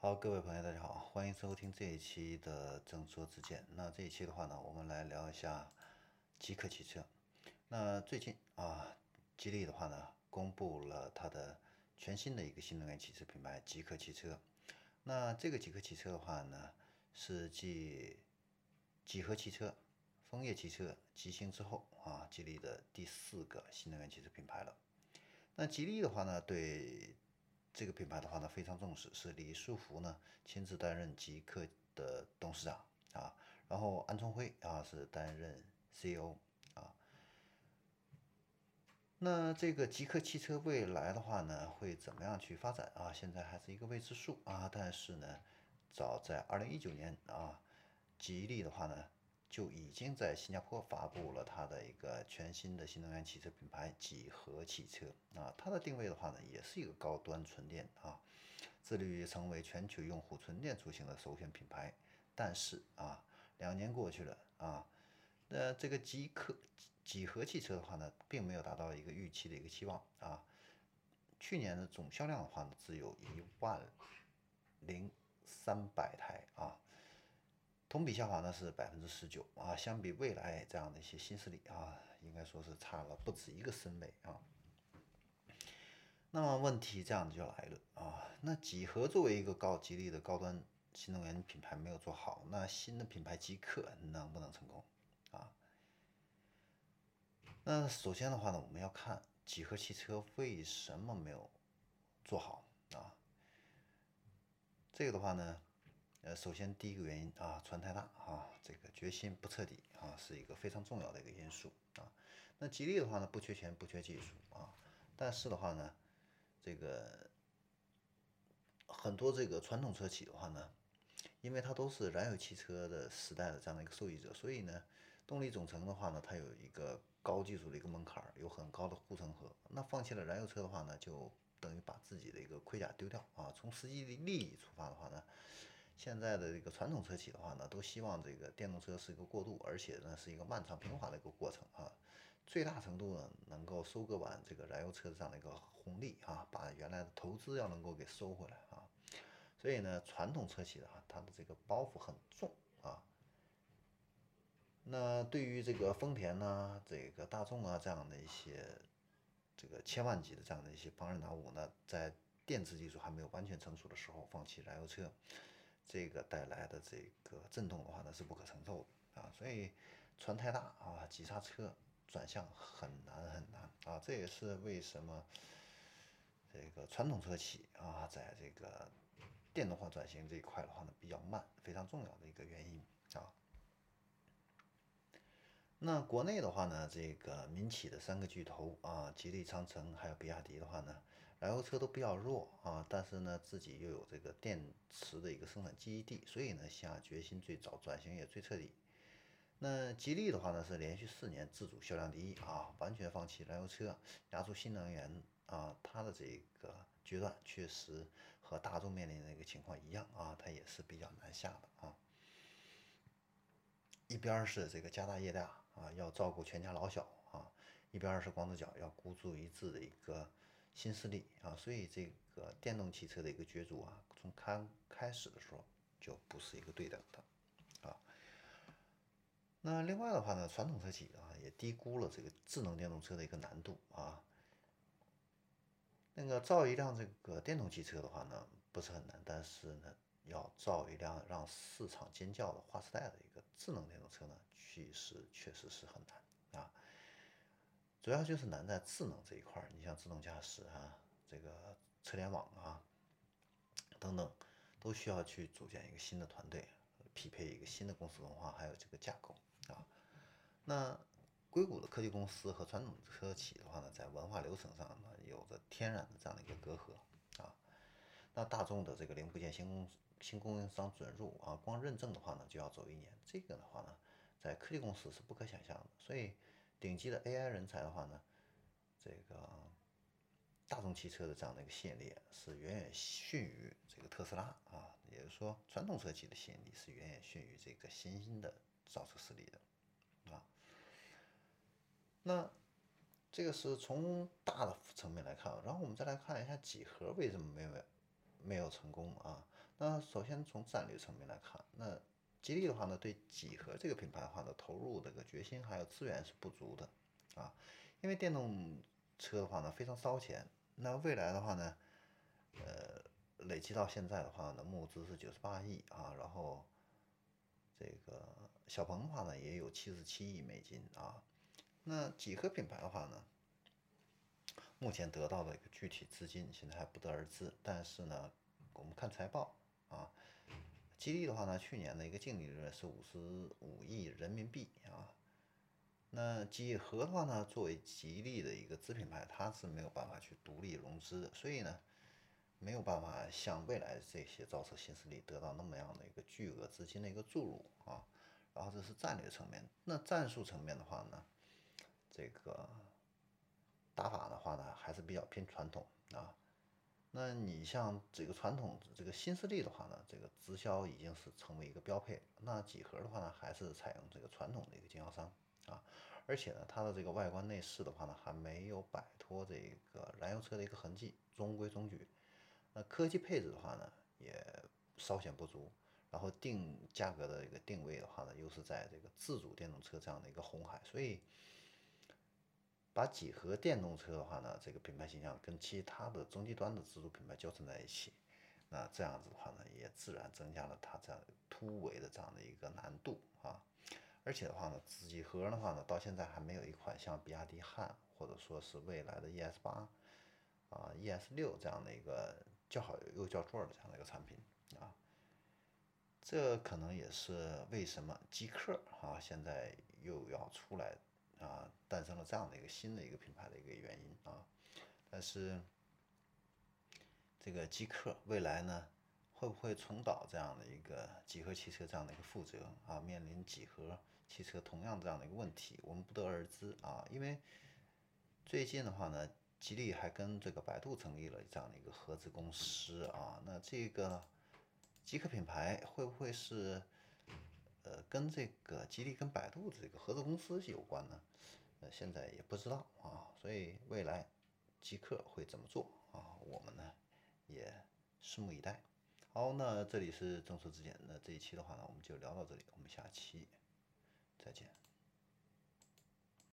好，各位朋友，大家好，欢迎收听这一期的正说之见。那这一期的话呢，我们来聊一下极客汽车。那最近啊，吉利的话呢，公布了它的全新的一个新能源汽车品牌极客汽车。那这个极客汽车的话呢，是继几何汽车、枫叶汽车、吉星之后啊，吉利的第四个新能源汽车品牌了。那吉利的话呢，对这个品牌的话呢非常重视，是李书福呢亲自担任极客的董事长啊，然后安聪辉啊是担任 CEO 啊。那这个极客汽车未来的话呢会怎么样去发展啊？现在还是一个未知数啊。但是呢，早在二零一九年啊，吉利的话呢。就已经在新加坡发布了它的一个全新的新能源汽车品牌几何汽车啊，它的定位的话呢，也是一个高端纯电啊，致力于成为全球用户纯电出行的首选品牌。但是啊，两年过去了啊，那这个极客几何汽车的话呢，并没有达到一个预期的一个期望啊，去年的总销量的话呢，只有一万零三百台啊。同比下滑呢是百分之十九啊，相比未来这样的一些新势力啊，应该说是差了不止一个身位啊。那么问题这样就来了啊，那几何作为一个高吉利的高端新能源品牌没有做好，那新的品牌极客能不能成功啊？那首先的话呢，我们要看几何汽车为什么没有做好啊？这个的话呢？呃，首先第一个原因啊，船太大啊，这个决心不彻底啊，是一个非常重要的一个因素啊。那吉利的话呢，不缺钱，不缺技术啊，但是的话呢，这个很多这个传统车企的话呢，因为它都是燃油汽车的时代的这样的一个受益者，所以呢，动力总成的话呢，它有一个高技术的一个门槛，有很高的护城河。那放弃了燃油车的话呢，就等于把自己的一个盔甲丢掉啊。从实际的利益出发的话呢。现在的这个传统车企的话呢，都希望这个电动车是一个过渡，而且呢是一个漫长平滑的一个过程啊，最大程度呢能够收割完这个燃油车这样的一个红利啊，把原来的投资要能够给收回来啊。所以呢，传统车企的话，它的这个包袱很重啊。那对于这个丰田呐、这个大众啊这样的一些这个千万级的这样的一些庞然大物，呢在电池技术还没有完全成熟的时候，放弃燃油车。这个带来的这个震动的话呢是不可承受的啊，所以船太大啊，急刹车转向很难很难啊，这也是为什么这个传统车企啊在这个电动化转型这一块的话呢比较慢，非常重要的一个原因啊。那国内的话呢，这个民企的三个巨头啊，吉利、长城还有比亚迪的话呢。燃油车都比较弱啊，但是呢，自己又有这个电池的一个生产基地，所以呢，下决心最早，转型也最彻底。那吉利的话呢，是连续四年自主销量第一啊，完全放弃燃油车，压出新能源啊，它的这个决断确实和大众面临的一个情况一样啊，它也是比较难下的啊。一边是这个家大业大啊，要照顾全家老小啊，一边是光着脚要孤注一掷的一个。新势力啊，所以这个电动汽车的一个角逐啊，从开开始的时候就不是一个对等的啊。那另外的话呢，传统车企啊也低估了这个智能电动车的一个难度啊。那个造一辆这个电动汽车的话呢，不是很难，但是呢，要造一辆让市场尖叫的划时代的一个智能电动车呢，其实确实是很难啊。主要就是难在智能这一块，你像自动驾驶啊，这个车联网啊等等，都需要去组建一个新的团队，匹配一个新的公司文化，还有这个架构啊。那硅谷的科技公司和传统车企的话呢，在文化流程上呢，有着天然的这样的一个隔阂。那大众的这个零部件新供新供应商准入啊，光认证的话呢，就要走一年，这个的话呢，在科技公司是不可想象的，所以。顶级的 AI 人才的话呢，这个大众汽车的这样的一个吸引力是远远逊于这个特斯拉啊，也就是说，传统车企的吸引力是远远逊于这个新兴的造车势力的啊。那这个是从大的层面来看，然后我们再来看一下几何为什么没有没有成功啊。那首先从战略层面来看，那吉利的话呢，对几何这个品牌的话呢，投入这个决心还有资源是不足的啊。因为电动车的话呢，非常烧钱。那未来的话呢，呃，累计到现在的话呢，募资是九十八亿啊，然后这个小鹏的话呢，也有七十七亿美金啊。那几何品牌的话呢，目前得到的一个具体资金现在还不得而知。但是呢，我们看财报啊，吉利的话呢，去年的一个净利润是五十五亿人民币啊。那几何的话呢，作为吉利的一个子品牌，它是没有办法去独立融资的，所以呢，没有办法像未来这些造车新势力得到那么样的一个巨额资金的一个注入啊。然后这是战略层面，那战术层面的话呢，这个打法的话呢，还是比较偏传统啊。那你像这个传统这个新势力的话呢，这个直销已经是成为一个标配。那几何的话呢，还是采用这个传统的一个经销商。啊，而且呢，它的这个外观内饰的话呢，还没有摆脱这个燃油车的一个痕迹，中规中矩。那科技配置的话呢，也稍显不足。然后定价格的一个定位的话呢，又是在这个自主电动车这样的一个红海，所以把几何电动车的话呢，这个品牌形象跟其他的中低端的自主品牌交织在一起，那这样子的话呢，也自然增加了它这样突围的这样的一个难度啊。而且的话呢，几何的话呢，到现在还没有一款像比亚迪汉或者说是未来的 ES 八啊、ES 六这样的一个较好又叫座的这样的一个产品啊。这可能也是为什么极客啊现在又要出来啊，诞生了这样的一个新的一个品牌的一个原因啊。但是这个极客未来呢，会不会重蹈这样的一个几何汽车这样的一个覆辙啊？面临几何？汽车同样这样的一个问题，我们不得而知啊。因为最近的话呢，吉利还跟这个百度成立了这样的一个合资公司啊。那这个极客品牌会不会是呃跟这个吉利跟百度这个合作公司有关呢？呃，现在也不知道啊。所以未来极客会怎么做啊？我们呢也拭目以待。好，那这里是正说之见。那这一期的话呢，我们就聊到这里，我们下期。再见。